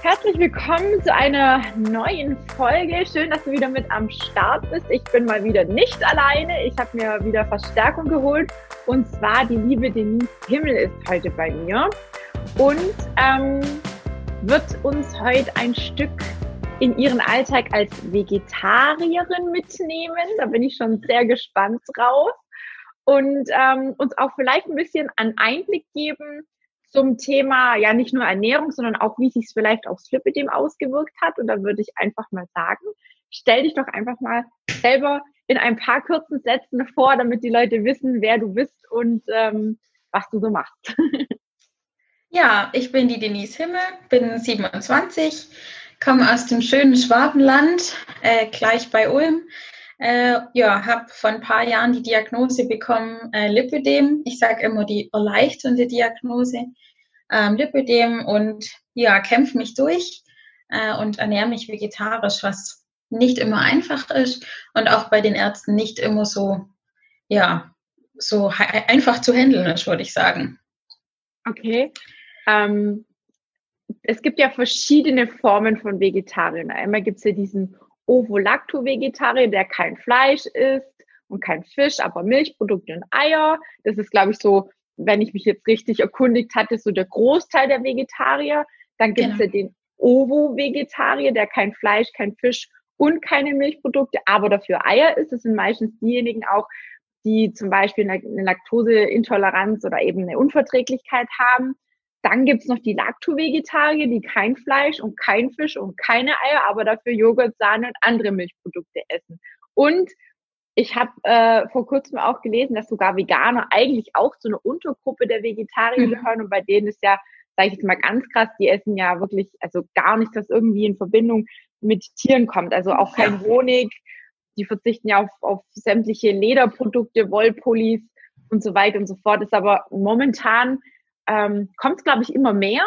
Herzlich willkommen zu einer neuen Folge. Schön, dass du wieder mit am Start bist. Ich bin mal wieder nicht alleine. Ich habe mir wieder Verstärkung geholt. Und zwar die liebe Denise Himmel ist heute bei mir und ähm, wird uns heute ein Stück in ihren Alltag als Vegetarierin mitnehmen. Da bin ich schon sehr gespannt drauf. Und ähm, uns auch vielleicht ein bisschen einen Einblick geben, zum Thema ja nicht nur Ernährung, sondern auch, wie sich es vielleicht aufs Lipidem ausgewirkt hat. Und da würde ich einfach mal sagen, stell dich doch einfach mal selber in ein paar kurzen Sätzen vor, damit die Leute wissen, wer du bist und ähm, was du so machst. Ja, ich bin die Denise Himmel, bin 27, komme aus dem schönen Schwabenland, äh, gleich bei Ulm. Äh, ja, habe vor ein paar Jahren die Diagnose bekommen, äh, Lipödem. Ich sage immer die erleichternde Diagnose, ähm, Lipödem und ja, kämpfe mich durch äh, und ernähre mich vegetarisch, was nicht immer einfach ist und auch bei den Ärzten nicht immer so, ja, so einfach zu handeln ist, würde ich sagen. Okay. Ähm, es gibt ja verschiedene Formen von Vegetariern. Einmal gibt es ja diesen Ovo-Lacto-Vegetarier, der kein Fleisch isst und kein Fisch, aber Milchprodukte und Eier. Das ist, glaube ich, so, wenn ich mich jetzt richtig erkundigt hatte, so der Großteil der Vegetarier. Dann gibt es genau. ja den Ovo-Vegetarier, der kein Fleisch, kein Fisch und keine Milchprodukte, aber dafür Eier isst. Das sind meistens diejenigen auch, die zum Beispiel eine Laktoseintoleranz oder eben eine Unverträglichkeit haben. Dann gibt's noch die Lacto-Vegetarier, die kein Fleisch und kein Fisch und keine Eier, aber dafür Joghurt, Sahne und andere Milchprodukte essen. Und ich habe äh, vor kurzem auch gelesen, dass sogar Veganer eigentlich auch zu einer Untergruppe der Vegetarier mhm. gehören und bei denen ist ja, sage ich jetzt mal ganz krass, die essen ja wirklich, also gar nichts, das irgendwie in Verbindung mit Tieren kommt. Also auch kein Honig, die verzichten ja auf, auf sämtliche Lederprodukte, Wollpullis und so weiter und so fort. Ist aber momentan ähm, kommt es, glaube ich, immer mehr,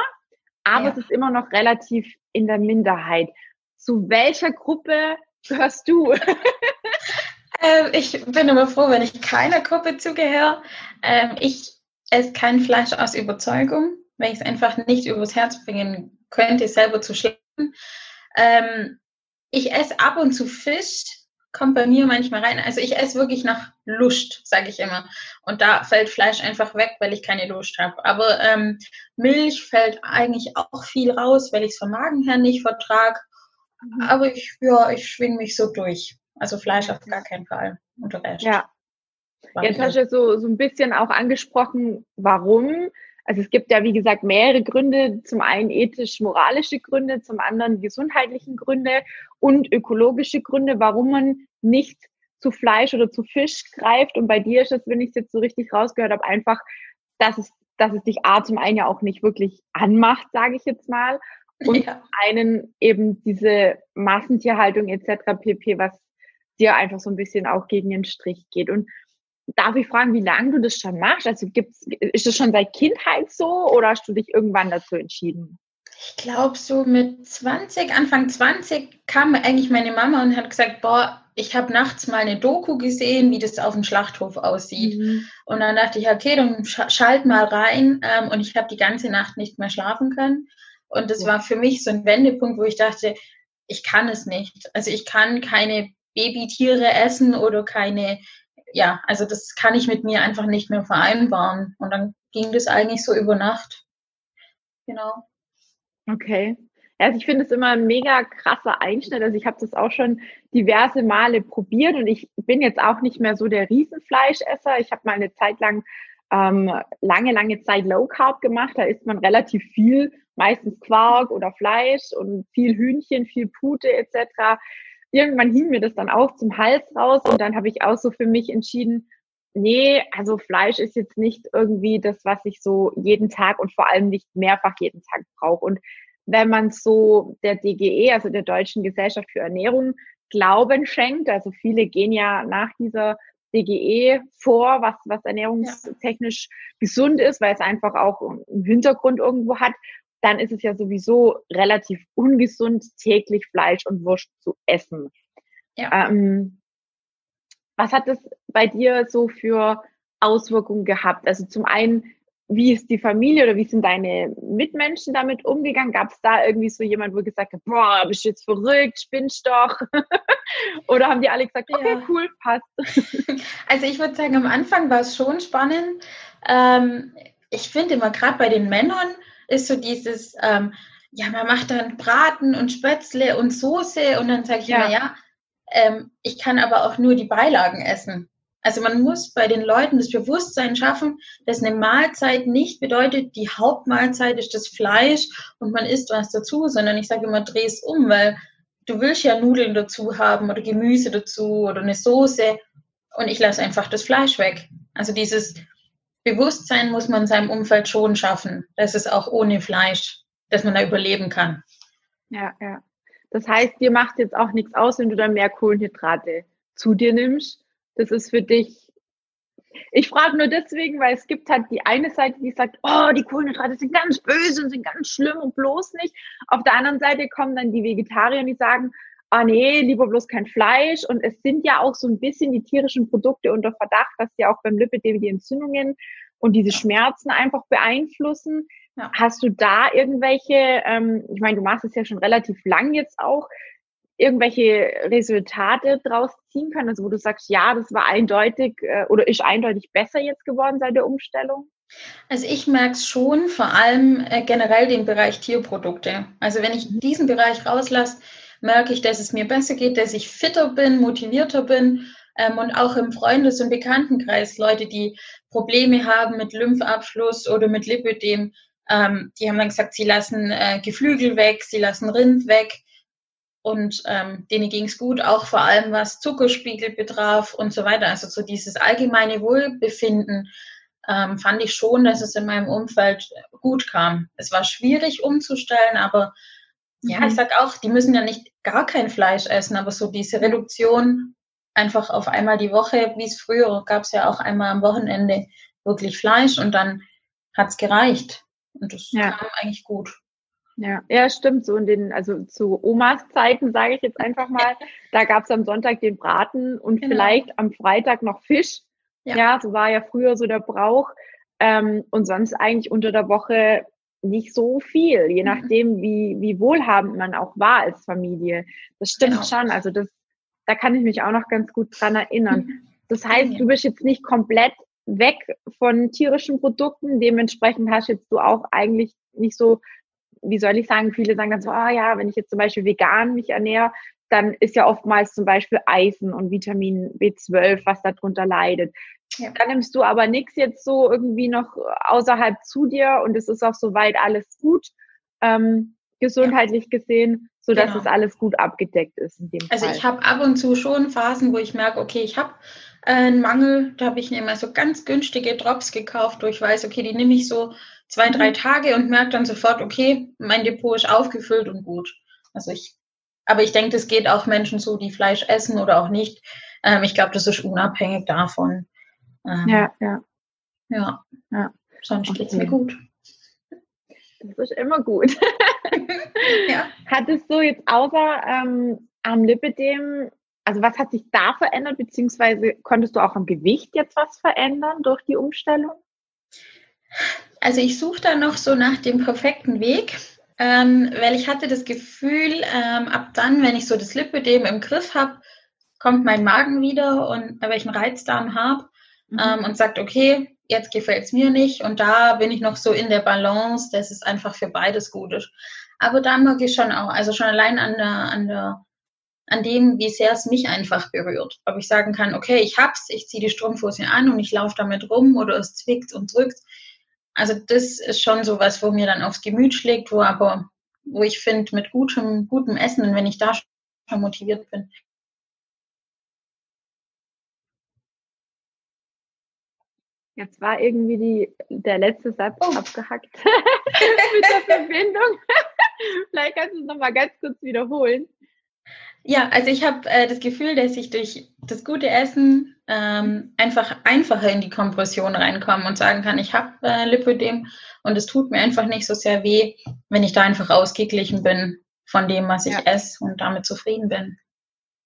aber ja. es ist immer noch relativ in der Minderheit. Zu welcher Gruppe gehörst du? äh, ich bin immer froh, wenn ich keiner Gruppe zugehöre. Ähm, ich esse kein Fleisch aus Überzeugung, weil ich es einfach nicht übers Herz bringen könnte, selber zu schleppen. Ähm, ich esse ab und zu Fisch, kommt bei mir manchmal rein. Also ich esse wirklich nach Lust, sage ich immer. Und da fällt Fleisch einfach weg, weil ich keine Lust habe. Aber ähm, Milch fällt eigentlich auch viel raus, weil ich es vom Magen her nicht vertrage. Mhm. Aber ich, ja, ich schwing mich so durch. Also Fleisch auf gar keinen Fall. Und Rest. Ja. Jetzt hast du so, so ein bisschen auch angesprochen, warum. Also es gibt ja, wie gesagt, mehrere Gründe. Zum einen ethisch-moralische Gründe, zum anderen gesundheitlichen Gründe und ökologische Gründe, warum man nicht zu Fleisch oder zu Fisch greift. Und bei dir ist es, wenn ich es jetzt so richtig rausgehört habe, einfach, dass es, dass es dich A zum einen ja auch nicht wirklich anmacht, sage ich jetzt mal. Und ja. einen eben diese Massentierhaltung etc. pp, was dir einfach so ein bisschen auch gegen den Strich geht. Und darf ich fragen, wie lange du das schon machst? Also gibt's, ist das schon seit Kindheit so oder hast du dich irgendwann dazu entschieden? Ich glaube, so mit 20, Anfang 20 kam eigentlich meine Mama und hat gesagt, boah, ich habe nachts mal eine Doku gesehen, wie das auf dem Schlachthof aussieht. Mhm. Und dann dachte ich, okay, dann schalt mal rein. Ähm, und ich habe die ganze Nacht nicht mehr schlafen können. Und das war für mich so ein Wendepunkt, wo ich dachte, ich kann es nicht. Also ich kann keine Babytiere essen oder keine, ja, also das kann ich mit mir einfach nicht mehr vereinbaren. Und dann ging das eigentlich so über Nacht. Genau. Okay. Also ich finde es immer ein mega krasser Einschnitt. Also ich habe das auch schon diverse Male probiert und ich bin jetzt auch nicht mehr so der Riesenfleischesser. Ich habe mal eine Zeit lang ähm, lange, lange Zeit Low Carb gemacht. Da isst man relativ viel, meistens Quark oder Fleisch und viel Hühnchen, viel Pute etc. Irgendwann hing mir das dann auch zum Hals raus und dann habe ich auch so für mich entschieden, nee, also Fleisch ist jetzt nicht irgendwie das, was ich so jeden Tag und vor allem nicht mehrfach jeden Tag brauche. Und wenn man so der DGE, also der Deutschen Gesellschaft für Ernährung, Glauben schenkt. Also viele gehen ja nach dieser DGE vor, was, was ernährungstechnisch ja. gesund ist, weil es einfach auch einen Hintergrund irgendwo hat. Dann ist es ja sowieso relativ ungesund, täglich Fleisch und Wurst zu essen. Ja. Ähm, was hat das bei dir so für Auswirkungen gehabt? Also zum einen wie ist die Familie oder wie sind deine Mitmenschen damit umgegangen? Gab es da irgendwie so jemand, wo gesagt hat, boah, bist du jetzt verrückt, spinnst doch? oder haben die alle gesagt, okay, ja. cool, passt? also ich würde sagen, am Anfang war es schon spannend. Ähm, ich finde immer gerade bei den Männern ist so dieses, ähm, ja, man macht dann Braten und Spätzle und Soße und dann sage ich ja. immer, ja, ähm, ich kann aber auch nur die Beilagen essen. Also man muss bei den Leuten das Bewusstsein schaffen, dass eine Mahlzeit nicht bedeutet, die Hauptmahlzeit ist das Fleisch und man isst was dazu, sondern ich sage immer, dreh es um, weil du willst ja Nudeln dazu haben oder Gemüse dazu oder eine Soße und ich lasse einfach das Fleisch weg. Also dieses Bewusstsein muss man seinem Umfeld schon schaffen, dass es auch ohne Fleisch, dass man da überleben kann. Ja, ja. Das heißt, dir macht jetzt auch nichts aus, wenn du dann mehr Kohlenhydrate zu dir nimmst, das ist für dich. Ich frage nur deswegen, weil es gibt halt die eine Seite, die sagt, oh, die Kohlenhydrate sind ganz böse und sind ganz schlimm und bloß nicht. Auf der anderen Seite kommen dann die Vegetarier, die sagen, ah nee, lieber bloß kein Fleisch. Und es sind ja auch so ein bisschen die tierischen Produkte unter Verdacht, dass sie auch beim Lipidem die Entzündungen und diese Schmerzen einfach beeinflussen. Ja. Hast du da irgendwelche, ähm, ich meine, du machst es ja schon relativ lang jetzt auch, irgendwelche Resultate draus ziehen können? Also wo du sagst, ja, das war eindeutig äh, oder ist eindeutig besser jetzt geworden seit der Umstellung? Also ich merke es schon, vor allem äh, generell den Bereich Tierprodukte. Also wenn ich diesen Bereich rauslasse, merke ich, dass es mir besser geht, dass ich fitter bin, motivierter bin ähm, und auch im Freundes- und Bekanntenkreis Leute, die Probleme haben mit Lymphabfluss oder mit Lipödem, ähm, die haben dann gesagt, sie lassen äh, Geflügel weg, sie lassen Rind weg und ähm, denen ging es gut, auch vor allem was Zuckerspiegel betraf und so weiter. Also so dieses allgemeine Wohlbefinden ähm, fand ich schon, dass es in meinem Umfeld gut kam. Es war schwierig umzustellen, aber ja, ich sag auch, die müssen ja nicht gar kein Fleisch essen, aber so diese Reduktion einfach auf einmal die Woche, wie es früher gab es ja auch einmal am Wochenende wirklich Fleisch und dann hat's gereicht. Und das ja. kam eigentlich gut. Ja, ja, stimmt. So in den, also zu Omas Zeiten, sage ich jetzt einfach mal, da gab es am Sonntag den Braten und genau. vielleicht am Freitag noch Fisch. Ja. ja, so war ja früher so der Brauch. Ähm, und sonst eigentlich unter der Woche nicht so viel, je mhm. nachdem, wie, wie wohlhabend man auch war als Familie. Das stimmt genau. schon. Also das, da kann ich mich auch noch ganz gut dran erinnern. Mhm. Das heißt, du bist jetzt nicht komplett weg von tierischen Produkten. Dementsprechend hast jetzt du auch eigentlich nicht so wie soll ich sagen, viele sagen dann so, ah oh ja, wenn ich jetzt zum Beispiel vegan mich ernähre, dann ist ja oftmals zum Beispiel Eisen und Vitamin B12, was darunter leidet. Ja. Dann nimmst du aber nichts jetzt so irgendwie noch außerhalb zu dir und es ist auch soweit alles gut, ähm, gesundheitlich ja. gesehen, so dass genau. es alles gut abgedeckt ist in dem Also Fall. ich habe ab und zu schon Phasen, wo ich merke, okay, ich habe äh, einen Mangel, da habe ich mir immer so ganz günstige Drops gekauft, wo ich weiß, okay, die nehme ich so zwei, drei mhm. Tage und merke dann sofort, okay, mein Depot ist aufgefüllt und gut. Also ich, aber ich denke, das geht auch Menschen so, die Fleisch essen oder auch nicht. Ähm, ich glaube, das ist unabhängig davon. Ähm, ja, ja. Ja, ja. sonst okay. geht's mir gut. Das ist immer gut. ja. Hattest du jetzt außer ähm, am Lipidem, also was hat sich da verändert, beziehungsweise konntest du auch am Gewicht jetzt was verändern durch die Umstellung? Also ich suche da noch so nach dem perfekten Weg, ähm, weil ich hatte das Gefühl, ähm, ab dann, wenn ich so das Lipödem im Griff habe, kommt mein Magen wieder und weil ich einen Reizdarm habe mhm. ähm, und sagt, okay, jetzt gefällt es mir nicht und da bin ich noch so in der Balance, dass es einfach für beides gut ist. Aber da mag ich schon auch, also schon allein an der, an der an dem, wie sehr es mich einfach berührt. Ob ich sagen kann, okay, ich hab's, ich ziehe die Strumpfhose an und ich laufe damit rum oder es zwickt und drückt also das ist schon so was, wo mir dann aufs Gemüt schlägt, wo aber, wo ich finde, mit gutem, gutem Essen, und wenn ich da schon motiviert bin. Jetzt war irgendwie die, der letzte Satz oh. abgehackt mit der Verbindung. Vielleicht kannst du es nochmal ganz kurz wiederholen. Ja, also ich habe äh, das Gefühl, dass ich durch das gute Essen ähm, einfach einfacher in die Kompression reinkomme und sagen kann, ich habe äh, Lipödem und es tut mir einfach nicht so sehr weh, wenn ich da einfach ausgeglichen bin von dem, was ich ja. esse und damit zufrieden bin.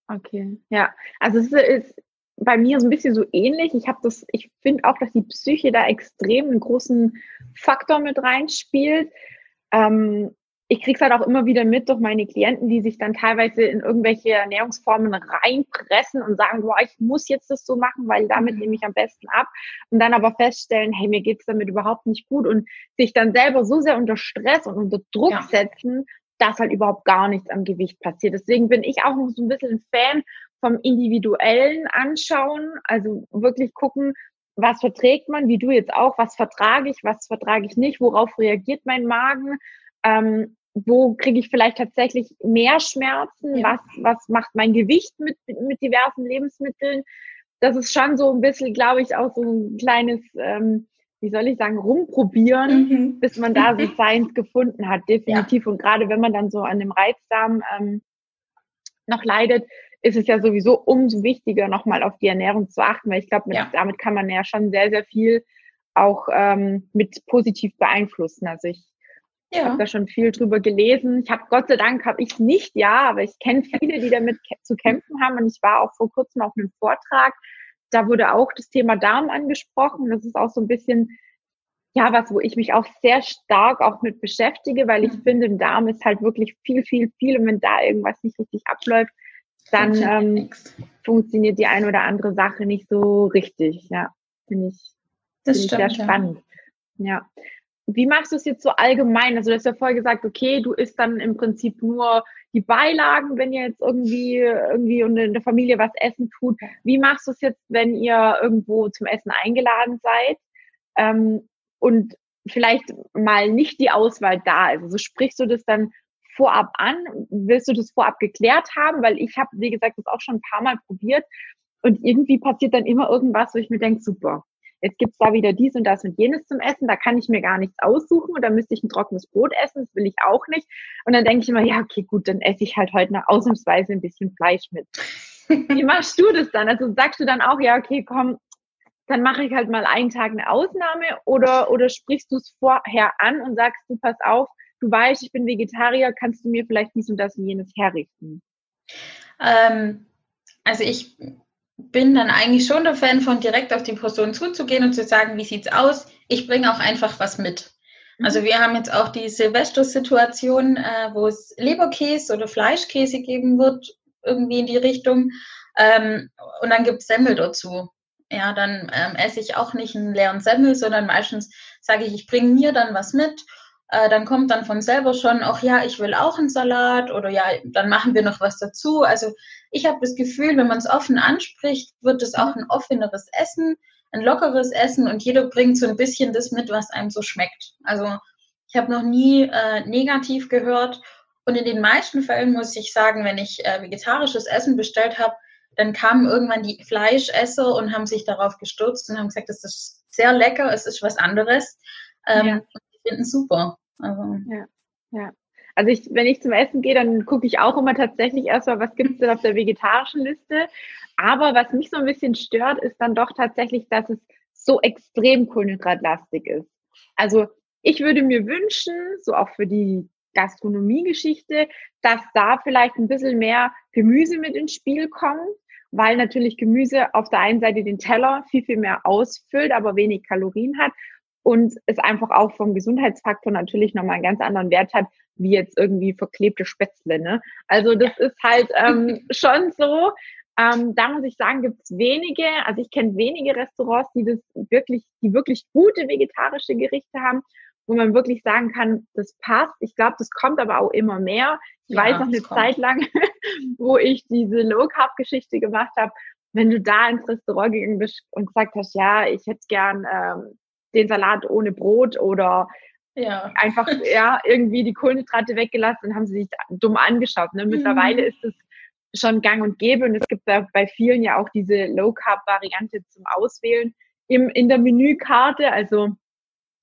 Okay, ja. Also es ist bei mir so ein bisschen so ähnlich. Ich habe das, ich finde auch, dass die Psyche da extrem einen großen Faktor mit reinspielt. Ähm, ich kriege es halt auch immer wieder mit durch meine Klienten, die sich dann teilweise in irgendwelche Ernährungsformen reinpressen und sagen, boah, ich muss jetzt das so machen, weil damit mhm. nehme ich am besten ab. Und dann aber feststellen, hey, mir geht's damit überhaupt nicht gut und sich dann selber so sehr unter Stress und unter Druck ja. setzen, dass halt überhaupt gar nichts am Gewicht passiert. Deswegen bin ich auch noch so ein bisschen ein Fan vom individuellen Anschauen, also wirklich gucken, was verträgt man, wie du jetzt auch, was vertrage ich, was vertrage ich nicht, worauf reagiert mein Magen, ähm, wo kriege ich vielleicht tatsächlich mehr Schmerzen, ja. was, was macht mein Gewicht mit, mit diversen Lebensmitteln. Das ist schon so ein bisschen, glaube ich, auch so ein kleines, ähm, wie soll ich sagen, rumprobieren, mhm. bis man da so seins gefunden hat, definitiv. Ja. Und gerade wenn man dann so an dem Reizdarm ähm, noch leidet, ist es ja sowieso umso wichtiger, nochmal auf die Ernährung zu achten, weil ich glaube, ja. damit kann man ja schon sehr, sehr viel auch ähm, mit positiv beeinflussen. Also ich ja. habe da schon viel drüber gelesen. Ich habe Gott sei Dank habe ich nicht, ja, aber ich kenne viele, die damit zu kämpfen haben. Und ich war auch vor kurzem auf einem Vortrag. Da wurde auch das Thema Darm angesprochen. Das ist auch so ein bisschen ja, was, wo ich mich auch sehr stark auch mit beschäftige, weil ich mhm. finde, im Darm ist halt wirklich viel, viel, viel. Und wenn da irgendwas nicht richtig abläuft, dann ähm, funktioniert die eine oder andere Sache nicht so richtig. Ja, finde ich, das find stimmt, ich sehr spannend. Ja. ja. Wie machst du es jetzt so allgemein? Also du hast ja vorher gesagt, okay, du isst dann im Prinzip nur die Beilagen, wenn ihr jetzt irgendwie irgendwie in der Familie was essen tut. Wie machst du es jetzt, wenn ihr irgendwo zum Essen eingeladen seid ähm, und vielleicht mal nicht die Auswahl da ist? Also sprichst du das dann vorab an? Willst du das vorab geklärt haben? Weil ich habe, wie gesagt, das auch schon ein paar Mal probiert und irgendwie passiert dann immer irgendwas, wo ich mir denke, super, jetzt gibt's da wieder dies und das und jenes zum Essen, da kann ich mir gar nichts aussuchen und dann müsste ich ein trockenes Brot essen, das will ich auch nicht. Und dann denke ich immer, ja, okay, gut, dann esse ich halt heute noch ausnahmsweise ein bisschen Fleisch mit. Wie machst du das dann? Also sagst du dann auch, ja, okay, komm, dann mache ich halt mal einen Tag eine Ausnahme oder, oder sprichst du es vorher an und sagst du, pass auf, du weißt, ich bin Vegetarier, kannst du mir vielleicht dies und das und jenes herrichten? Ähm, also ich bin dann eigentlich schon der Fan von direkt auf die Person zuzugehen und zu sagen, wie sieht's aus? Ich bringe auch einfach was mit. Also mhm. wir haben jetzt auch die Silvester-Situation, äh, wo es Leberkäse oder Fleischkäse geben wird, irgendwie in die Richtung. Ähm, und dann gibt es Semmel dazu. Ja, dann ähm, esse ich auch nicht einen leeren Semmel, sondern meistens sage ich, ich bringe mir dann was mit äh, dann kommt dann von selber schon auch, ja, ich will auch einen Salat oder ja, dann machen wir noch was dazu. Also ich habe das Gefühl, wenn man es offen anspricht, wird es auch ein offeneres Essen, ein lockeres Essen und jeder bringt so ein bisschen das mit, was einem so schmeckt. Also ich habe noch nie äh, negativ gehört und in den meisten Fällen muss ich sagen, wenn ich äh, vegetarisches Essen bestellt habe, dann kamen irgendwann die Fleischesser und haben sich darauf gestürzt und haben gesagt, das ist sehr lecker, es ist was anderes. Ähm, ja finden super. Also. Ja, ja. Also ich, wenn ich zum Essen gehe, dann gucke ich auch immer tatsächlich erstmal, was gibt es denn auf der vegetarischen Liste. Aber was mich so ein bisschen stört, ist dann doch tatsächlich, dass es so extrem kohlenhydratlastig ist. Also ich würde mir wünschen, so auch für die Gastronomiegeschichte, dass da vielleicht ein bisschen mehr Gemüse mit ins Spiel kommt, weil natürlich Gemüse auf der einen Seite den Teller viel, viel mehr ausfüllt, aber wenig Kalorien hat und es einfach auch vom Gesundheitsfaktor natürlich nochmal einen ganz anderen Wert hat, wie jetzt irgendwie verklebte Spätzle. Ne? Also das ist halt ähm, schon so. Ähm, da muss ich sagen, gibt es wenige, also ich kenne wenige Restaurants, die das wirklich, die wirklich gute vegetarische Gerichte haben, wo man wirklich sagen kann, das passt. Ich glaube, das kommt aber auch immer mehr. Ich ja, weiß noch eine Zeit lang, wo ich diese Low-Carb-Geschichte gemacht habe, wenn du da ins Restaurant gegangen bist und gesagt hast, ja, ich hätte gern ähm, den Salat ohne Brot oder ja. einfach ja irgendwie die Kohlenhydrate weggelassen und haben sie sich dumm angeschaut. Ne? Mittlerweile mhm. ist es schon gang und gäbe und es gibt da bei vielen ja auch diese Low Carb Variante zum Auswählen im, in der Menükarte, also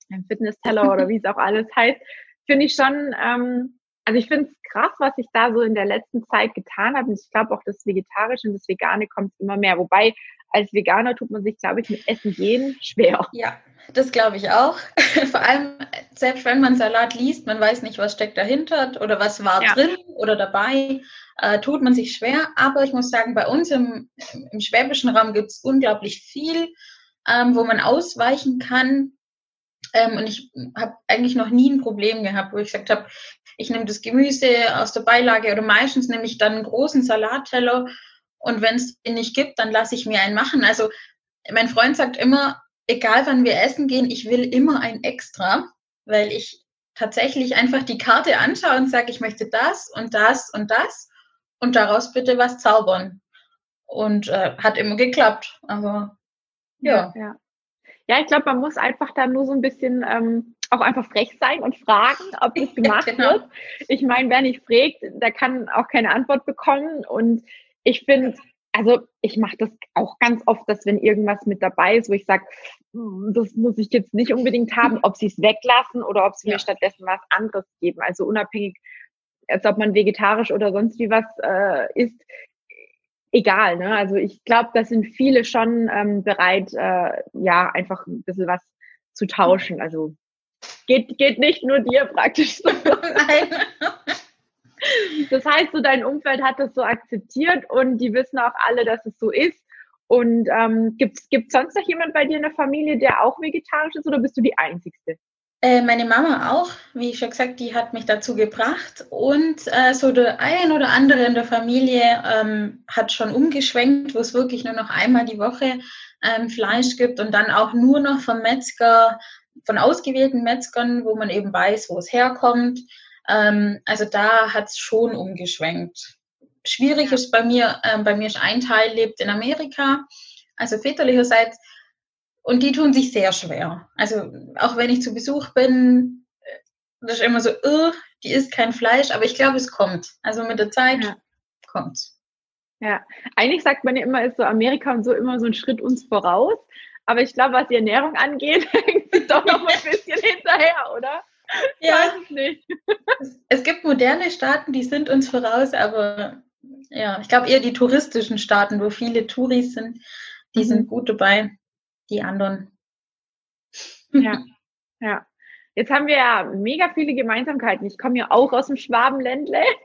im Fitness-Teller oder wie es auch alles heißt, finde ich schon, ähm, also ich finde es krass, was sich da so in der letzten Zeit getan hat und ich glaube auch das Vegetarische und das Vegane kommt immer mehr, wobei als Veganer tut man sich, glaube ich, mit Essen gehen schwer. Ja, das glaube ich auch. Vor allem, selbst wenn man Salat liest, man weiß nicht, was steckt dahinter oder was war ja. drin oder dabei, äh, tut man sich schwer. Aber ich muss sagen, bei uns im, im schwäbischen Raum gibt es unglaublich viel, ähm, wo man ausweichen kann. Ähm, und ich habe eigentlich noch nie ein Problem gehabt, wo ich gesagt habe, ich nehme das Gemüse aus der Beilage oder meistens nehme ich dann einen großen Salatteller und wenn es den nicht gibt, dann lasse ich mir einen machen. Also mein Freund sagt immer, egal wann wir essen gehen, ich will immer ein Extra, weil ich tatsächlich einfach die Karte anschaue und sage, ich möchte das und das und das und daraus bitte was zaubern. Und äh, hat immer geklappt. Aber ja. Ja, ja. ich glaube, man muss einfach da nur so ein bisschen ähm, auch einfach frech sein und fragen, ob das gemacht genau. wird. Ich meine, wer nicht fragt, der kann auch keine Antwort bekommen. Und ich finde, also ich mache das auch ganz oft, dass wenn irgendwas mit dabei ist, wo ich sage, hm, das muss ich jetzt nicht unbedingt haben, ob sie es weglassen oder ob sie ja. mir stattdessen was anderes geben. Also unabhängig, als ob man vegetarisch oder sonst wie was äh, isst, egal. Ne? Also ich glaube, da sind viele schon ähm, bereit, äh, ja, einfach ein bisschen was zu tauschen. Also geht, geht nicht nur dir praktisch so. Nein. Das heißt, so dein Umfeld hat das so akzeptiert und die wissen auch alle, dass es so ist. Und ähm, gibt es sonst noch jemand bei dir in der Familie, der auch vegetarisch ist oder bist du die Einzigste? Äh, meine Mama auch, wie ich schon gesagt, die hat mich dazu gebracht. Und äh, so der ein oder andere in der Familie ähm, hat schon umgeschwenkt, wo es wirklich nur noch einmal die Woche ähm, Fleisch gibt und dann auch nur noch vom Metzger, von ausgewählten Metzgern, wo man eben weiß, wo es herkommt. Ähm, also da hat es schon umgeschwenkt. Schwierig ist bei mir, ähm, bei mir ist ein Teil lebt in Amerika, also väterlicherseits, und die tun sich sehr schwer. Also auch wenn ich zu Besuch bin, äh, das ist immer so, uh, die isst kein Fleisch, aber ich glaube, es kommt. Also mit der Zeit ja. kommt's. Ja, eigentlich sagt man ja immer, ist so Amerika und so immer so ein Schritt uns voraus. Aber ich glaube, was die Ernährung angeht, hängt sie doch noch ein bisschen hinterher, oder? Ja, weiß es nicht. Es gibt moderne Staaten, die sind uns voraus, aber ja, ich glaube eher die touristischen Staaten, wo viele Touris sind, die mhm. sind gut dabei. Die anderen. Ja, ja. Jetzt haben wir ja mega viele Gemeinsamkeiten. Ich komme ja auch aus dem Schwabenländle.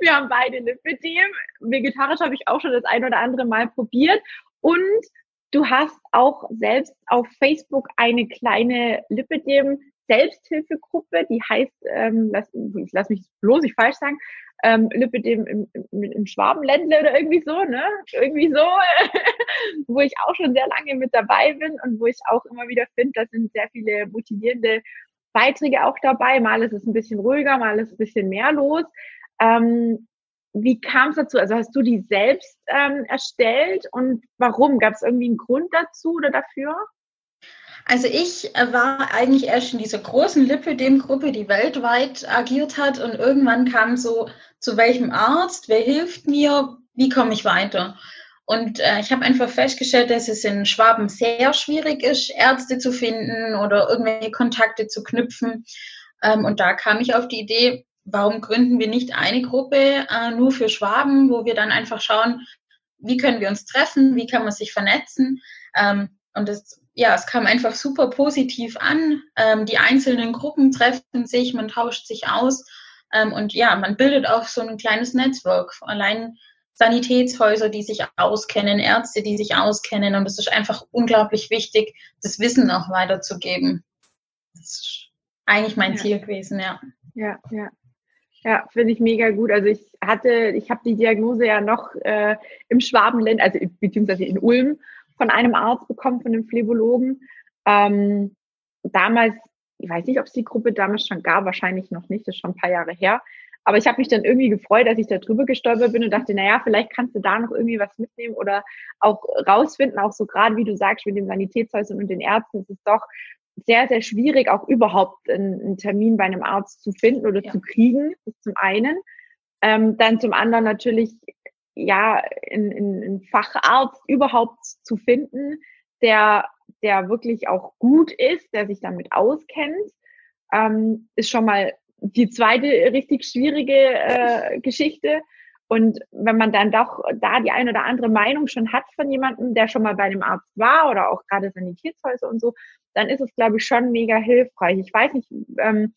wir haben beide Lipidem. Vegetarisch habe ich auch schon das ein oder andere Mal probiert. Und du hast auch selbst auf Facebook eine kleine Lipidem Selbsthilfegruppe, die heißt, ähm, lass, lass mich bloß nicht falsch sagen, ähm, Lipidem im, im, im Schwabenländle oder irgendwie so, ne? Irgendwie so, wo ich auch schon sehr lange mit dabei bin und wo ich auch immer wieder finde, da sind sehr viele motivierende Beiträge auch dabei. Mal ist es ein bisschen ruhiger, mal ist es ein bisschen mehr los. Ähm, wie kam es dazu? Also hast du die selbst ähm, erstellt und warum? Gab es irgendwie einen Grund dazu oder dafür? Also ich äh, war eigentlich erst in dieser großen Lipidem-Gruppe, die weltweit agiert hat und irgendwann kam so, zu welchem Arzt, wer hilft mir, wie komme ich weiter? Und äh, ich habe einfach festgestellt, dass es in Schwaben sehr schwierig ist, Ärzte zu finden oder irgendwelche Kontakte zu knüpfen. Ähm, und da kam ich auf die Idee, warum gründen wir nicht eine Gruppe äh, nur für Schwaben, wo wir dann einfach schauen, wie können wir uns treffen, wie kann man sich vernetzen. Ähm, und das ja, es kam einfach super positiv an. Ähm, die einzelnen Gruppen treffen sich, man tauscht sich aus ähm, und ja, man bildet auch so ein kleines Netzwerk. Allein Sanitätshäuser, die sich auskennen, Ärzte, die sich auskennen und es ist einfach unglaublich wichtig, das Wissen auch weiterzugeben. Das ist eigentlich mein ja. Ziel gewesen, ja. Ja, ja. Ja, finde ich mega gut. Also ich hatte, ich habe die Diagnose ja noch äh, im Schwabenland, also beziehungsweise in Ulm von einem Arzt bekommen, von einem Phlebologen. Ähm, damals, ich weiß nicht, ob es die Gruppe damals schon gab, wahrscheinlich noch nicht, das ist schon ein paar Jahre her. Aber ich habe mich dann irgendwie gefreut, dass ich da drüber gestolpert bin und dachte, naja, vielleicht kannst du da noch irgendwie was mitnehmen oder auch rausfinden, auch so gerade wie du sagst, mit den Sanitätshäusern und den Ärzten, es ist doch sehr, sehr schwierig, auch überhaupt einen, Termin bei einem Arzt zu finden oder ja. zu kriegen, das zum einen. Ähm, dann zum anderen natürlich ja, einen Facharzt überhaupt zu finden, der, der wirklich auch gut ist, der sich damit auskennt, ähm, ist schon mal die zweite richtig schwierige äh, Geschichte. Und wenn man dann doch da die eine oder andere Meinung schon hat von jemandem, der schon mal bei einem Arzt war oder auch gerade Sanitätshäuser und so, dann ist es, glaube ich, schon mega hilfreich. Ich weiß nicht, ähm,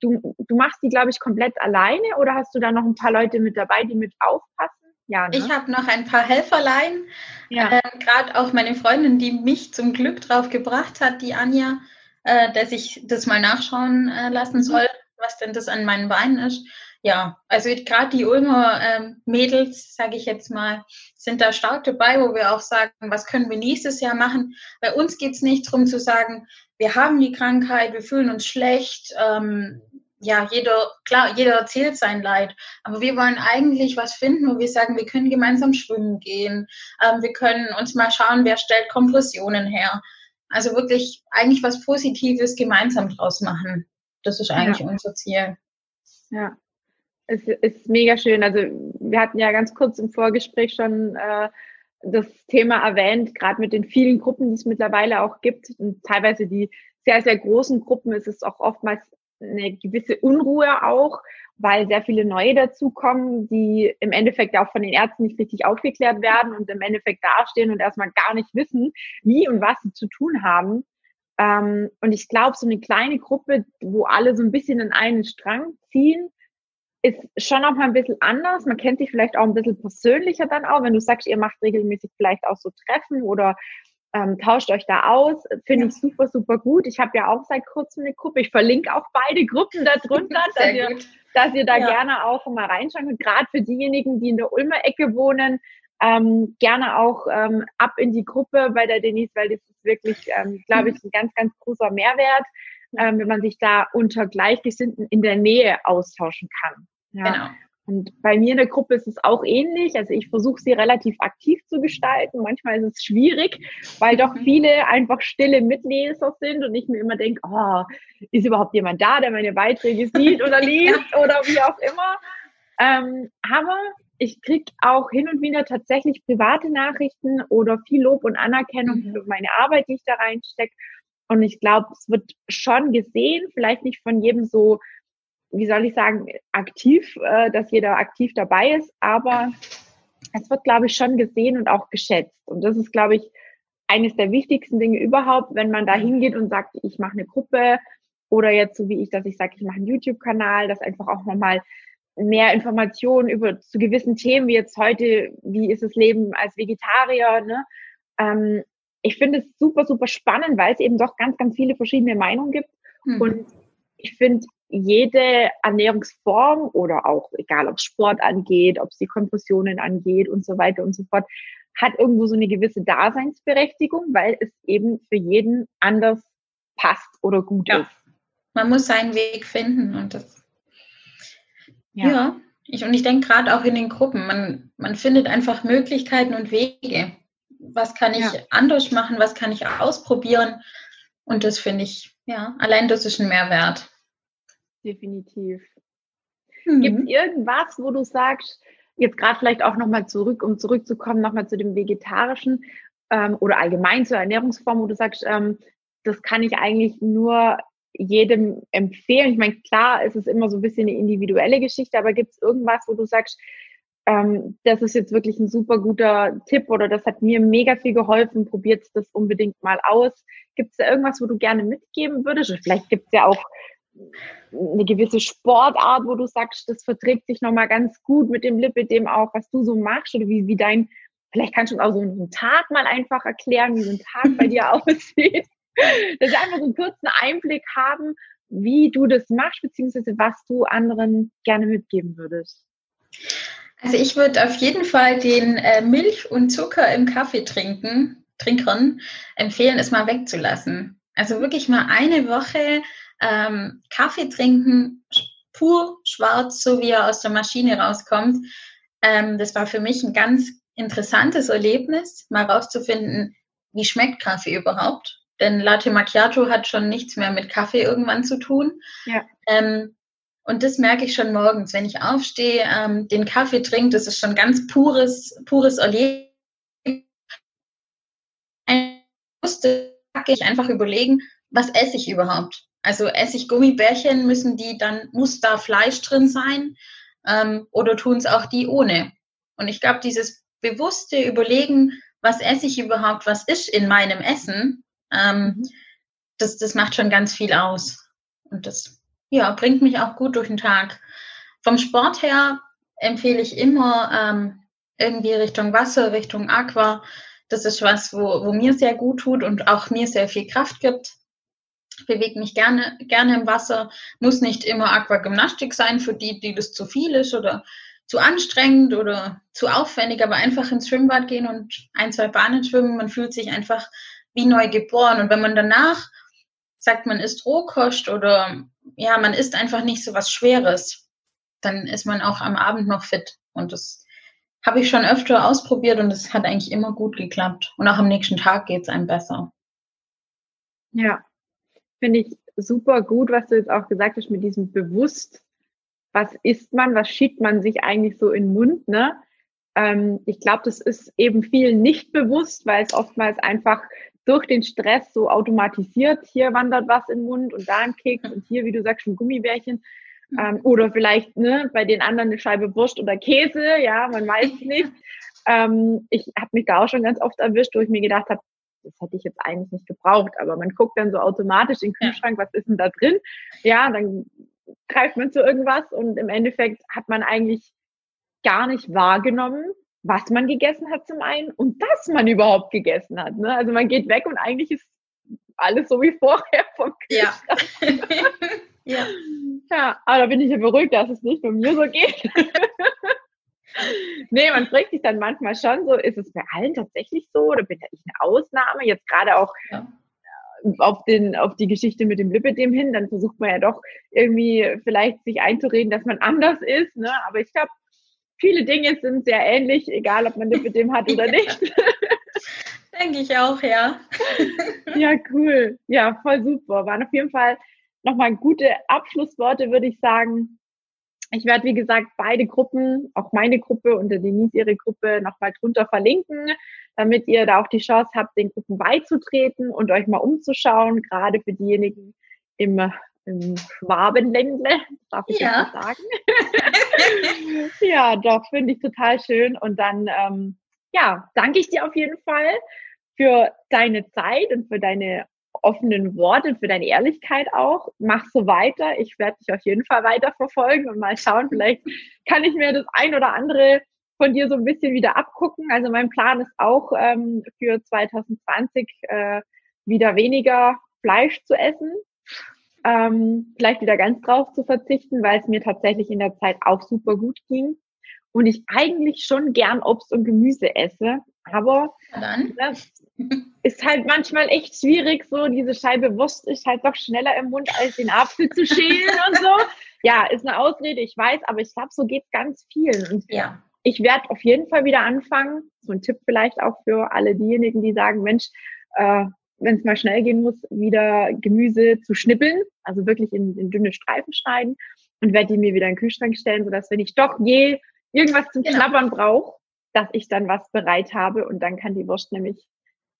du, du machst die, glaube ich, komplett alleine oder hast du da noch ein paar Leute mit dabei, die mit aufpassen? Ja, ne? Ich habe noch ein paar Helferlein. Ja. Äh, Gerade auch meine Freundin, die mich zum Glück drauf gebracht hat, die Anja, äh, dass ich das mal nachschauen äh, lassen mhm. soll, was denn das an meinen Beinen ist. Ja, also gerade die Ulmer ähm, Mädels, sage ich jetzt mal, sind da stark dabei, wo wir auch sagen, was können wir nächstes Jahr machen. Bei uns geht es nicht darum zu sagen, wir haben die Krankheit, wir fühlen uns schlecht, ähm, ja, jeder, klar, jeder erzählt sein Leid, aber wir wollen eigentlich was finden, wo wir sagen, wir können gemeinsam schwimmen gehen, ähm, wir können uns mal schauen, wer stellt Kompressionen her. Also wirklich eigentlich was Positives gemeinsam draus machen. Das ist eigentlich ja. unser Ziel. Ja, es ist mega schön. Also wir hatten ja ganz kurz im Vorgespräch schon äh, das Thema erwähnt, gerade mit den vielen Gruppen, die es mittlerweile auch gibt. Und teilweise die sehr, sehr großen Gruppen ist es auch oftmals eine gewisse Unruhe auch, weil sehr viele neue dazukommen, die im Endeffekt auch von den Ärzten nicht richtig aufgeklärt werden und im Endeffekt dastehen und erstmal gar nicht wissen, wie und was sie zu tun haben. Ähm, und ich glaube, so eine kleine Gruppe, wo alle so ein bisschen in einen Strang ziehen, ist schon auch mal ein bisschen anders. Man kennt sich vielleicht auch ein bisschen persönlicher dann auch, wenn du sagst, ihr macht regelmäßig vielleicht auch so Treffen oder ähm, tauscht euch da aus. Finde ja. ich super, super gut. Ich habe ja auch seit kurzem eine Gruppe. Ich verlinke auch beide Gruppen darunter, dass ihr, dass ihr da ja. gerne auch mal reinschauen könnt. Gerade für diejenigen, die in der Ulmer Ecke wohnen, ähm, gerne auch ähm, ab in die Gruppe bei der Denise, weil das ist wirklich, ähm, glaube ich, ein ganz, ganz großer Mehrwert, ähm, wenn man sich da unter Gleichgesinnten in der Nähe austauschen kann. Ja. Genau. Und bei mir in der Gruppe ist es auch ähnlich. Also ich versuche sie relativ aktiv zu gestalten. Manchmal ist es schwierig, weil doch mhm. viele einfach stille Mitleser sind und ich mir immer denke, oh, ist überhaupt jemand da, der meine Beiträge sieht oder liest oder wie auch immer. Ähm, aber ich kriege auch hin und wieder tatsächlich private Nachrichten oder viel Lob und Anerkennung mhm. für meine Arbeit, die ich da reinstecke. Und ich glaube, es wird schon gesehen, vielleicht nicht von jedem so wie soll ich sagen, aktiv, äh, dass jeder aktiv dabei ist, aber es wird, glaube ich, schon gesehen und auch geschätzt. Und das ist, glaube ich, eines der wichtigsten Dinge überhaupt, wenn man da hingeht und sagt, ich mache eine Gruppe oder jetzt so wie ich, dass ich sage, ich mache einen YouTube-Kanal, dass einfach auch nochmal mehr Informationen über zu gewissen Themen, wie jetzt heute, wie ist das Leben als Vegetarier, ne? Ähm, ich finde es super, super spannend, weil es eben doch ganz, ganz viele verschiedene Meinungen gibt. Mhm. Und ich finde, jede Ernährungsform oder auch egal, ob es Sport angeht, ob es die Kompressionen angeht und so weiter und so fort, hat irgendwo so eine gewisse Daseinsberechtigung, weil es eben für jeden anders passt oder gut ja. ist. Man muss seinen Weg finden und das. Ja. ja. Ich, und ich denke gerade auch in den Gruppen, man, man findet einfach Möglichkeiten und Wege. Was kann ich ja. anders machen? Was kann ich ausprobieren? Und das finde ich, ja, allein das ist ein Mehrwert definitiv. Mhm. Gibt es irgendwas, wo du sagst, jetzt gerade vielleicht auch nochmal zurück, um zurückzukommen, nochmal zu dem Vegetarischen ähm, oder allgemein zur Ernährungsform, wo du sagst, ähm, das kann ich eigentlich nur jedem empfehlen. Ich meine, klar, es ist immer so ein bisschen eine individuelle Geschichte, aber gibt es irgendwas, wo du sagst, ähm, das ist jetzt wirklich ein super guter Tipp oder das hat mir mega viel geholfen, probiert das unbedingt mal aus. Gibt es da irgendwas, wo du gerne mitgeben würdest? Vielleicht gibt es ja auch eine gewisse Sportart, wo du sagst, das verträgt sich nochmal ganz gut mit dem Lipidem auch, was du so machst oder wie, wie dein, vielleicht kannst du auch so einen Tag mal einfach erklären, wie so ein Tag bei dir aussieht. Dass wir einfach so einen kurzen Einblick haben, wie du das machst, beziehungsweise was du anderen gerne mitgeben würdest. Also ich würde auf jeden Fall den äh, Milch und Zucker im Kaffee trinken, Trinkern empfehlen, es mal wegzulassen. Also wirklich mal eine Woche ähm, Kaffee trinken, pur schwarz, so wie er aus der Maschine rauskommt. Ähm, das war für mich ein ganz interessantes Erlebnis, mal rauszufinden, wie schmeckt Kaffee überhaupt. Denn Latte Macchiato hat schon nichts mehr mit Kaffee irgendwann zu tun. Ja. Ähm, und das merke ich schon morgens, wenn ich aufstehe, ähm, den Kaffee trinke, das ist schon ganz pures, pures Erlebnis. Ich musste ich einfach überlegen, was esse ich überhaupt? Also esse ich Gummibärchen, müssen die dann, muss da Fleisch drin sein? ähm, oder tun es auch die ohne. Und ich glaube, dieses bewusste Überlegen, was esse ich überhaupt, was ist in meinem Essen, ähm, mhm. das, das macht schon ganz viel aus. Und das ja, bringt mich auch gut durch den Tag. Vom Sport her empfehle ich immer ähm, irgendwie Richtung Wasser, Richtung Aqua. Das ist was, wo, wo mir sehr gut tut und auch mir sehr viel Kraft gibt. Ich bewege mich gerne, gerne im Wasser. Muss nicht immer Aquagymnastik sein für die, die das zu viel ist oder zu anstrengend oder zu aufwendig, aber einfach ins Schwimmbad gehen und ein, zwei Bahnen schwimmen. Man fühlt sich einfach wie neu geboren. Und wenn man danach sagt, man isst Rohkost oder ja, man isst einfach nicht so was Schweres, dann ist man auch am Abend noch fit. Und das habe ich schon öfter ausprobiert und es hat eigentlich immer gut geklappt. Und auch am nächsten Tag geht es einem besser. Ja, finde ich super gut, was du jetzt auch gesagt hast mit diesem bewusst, was isst man, was schiebt man sich eigentlich so in den Mund, ne? Ähm, ich glaube, das ist eben vielen nicht bewusst, weil es oftmals einfach durch den Stress so automatisiert, hier wandert was in den Mund und da ein Keks und hier, wie du sagst, ein Gummibärchen. Ähm, oder vielleicht ne, bei den anderen eine Scheibe Wurst oder Käse, ja, man weiß es nicht. Ähm, ich habe mich da auch schon ganz oft erwischt, wo ich mir gedacht habe, das hätte ich jetzt eigentlich nicht gebraucht, aber man guckt dann so automatisch in den Kühlschrank, was ist denn da drin? Ja, dann greift man zu irgendwas und im Endeffekt hat man eigentlich gar nicht wahrgenommen, was man gegessen hat zum einen und dass man überhaupt gegessen hat. Ne? Also man geht weg und eigentlich ist alles so wie vorher vom Kühlschrank. Ja. ja. Ja, aber da bin ich ja beruhigt, dass es nicht nur mir so geht. Nee, man fragt sich dann manchmal schon so, ist es bei allen tatsächlich so oder bin ich eine Ausnahme? Jetzt gerade auch ja. auf, den, auf die Geschichte mit dem Lipidem hin, dann versucht man ja doch irgendwie vielleicht sich einzureden, dass man anders ist. Ne? Aber ich glaube, viele Dinge sind sehr ähnlich, egal ob man Lipidem hat oder nicht. Denke ich auch, ja. ja, cool. Ja, voll super. Waren auf jeden Fall nochmal gute Abschlussworte, würde ich sagen. Ich werde, wie gesagt, beide Gruppen, auch meine Gruppe und der Denise ihre Gruppe, nochmal drunter verlinken, damit ihr da auch die Chance habt, den Gruppen beizutreten und euch mal umzuschauen, gerade für diejenigen im, im Schwabenländle, darf ich ja. jetzt sagen. ja, doch, finde ich total schön. Und dann, ähm, ja, danke ich dir auf jeden Fall für deine Zeit und für deine offenen Worte, für deine Ehrlichkeit auch. Mach so weiter. Ich werde dich auf jeden Fall weiter verfolgen und mal schauen, vielleicht kann ich mir das ein oder andere von dir so ein bisschen wieder abgucken. Also mein Plan ist auch ähm, für 2020 äh, wieder weniger Fleisch zu essen. Ähm, vielleicht wieder ganz drauf zu verzichten, weil es mir tatsächlich in der Zeit auch super gut ging und ich eigentlich schon gern Obst und Gemüse esse. Aber das ist halt manchmal echt schwierig, so diese Scheibe Wurst ist halt doch schneller im Mund, als den Apfel zu schälen und so. Ja, ist eine Ausrede, ich weiß, aber ich glaube, so geht es ganz vielen. Und ja. ich werde auf jeden Fall wieder anfangen. So ein Tipp vielleicht auch für alle diejenigen, die sagen, Mensch, äh, wenn es mal schnell gehen muss, wieder Gemüse zu schnippeln, also wirklich in, in dünne Streifen schneiden und werde die mir wieder in den Kühlschrank stellen, sodass wenn ich doch je irgendwas zum genau. Knabbern brauche, dass ich dann was bereit habe und dann kann die Wurst nämlich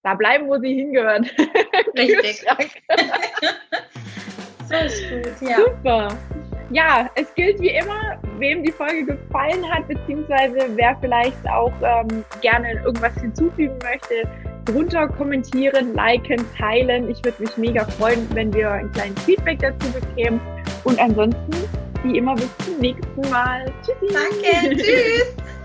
da bleiben, wo sie hingehört. Richtig. so ist gut, ja. Super. Ja, es gilt wie immer, wem die Folge gefallen hat, beziehungsweise wer vielleicht auch ähm, gerne irgendwas hinzufügen möchte, drunter kommentieren, liken, teilen. Ich würde mich mega freuen, wenn wir ein kleines Feedback dazu bekämen. Und ansonsten, wie immer, bis zum nächsten Mal. Tschüssi. Danke, tschüss.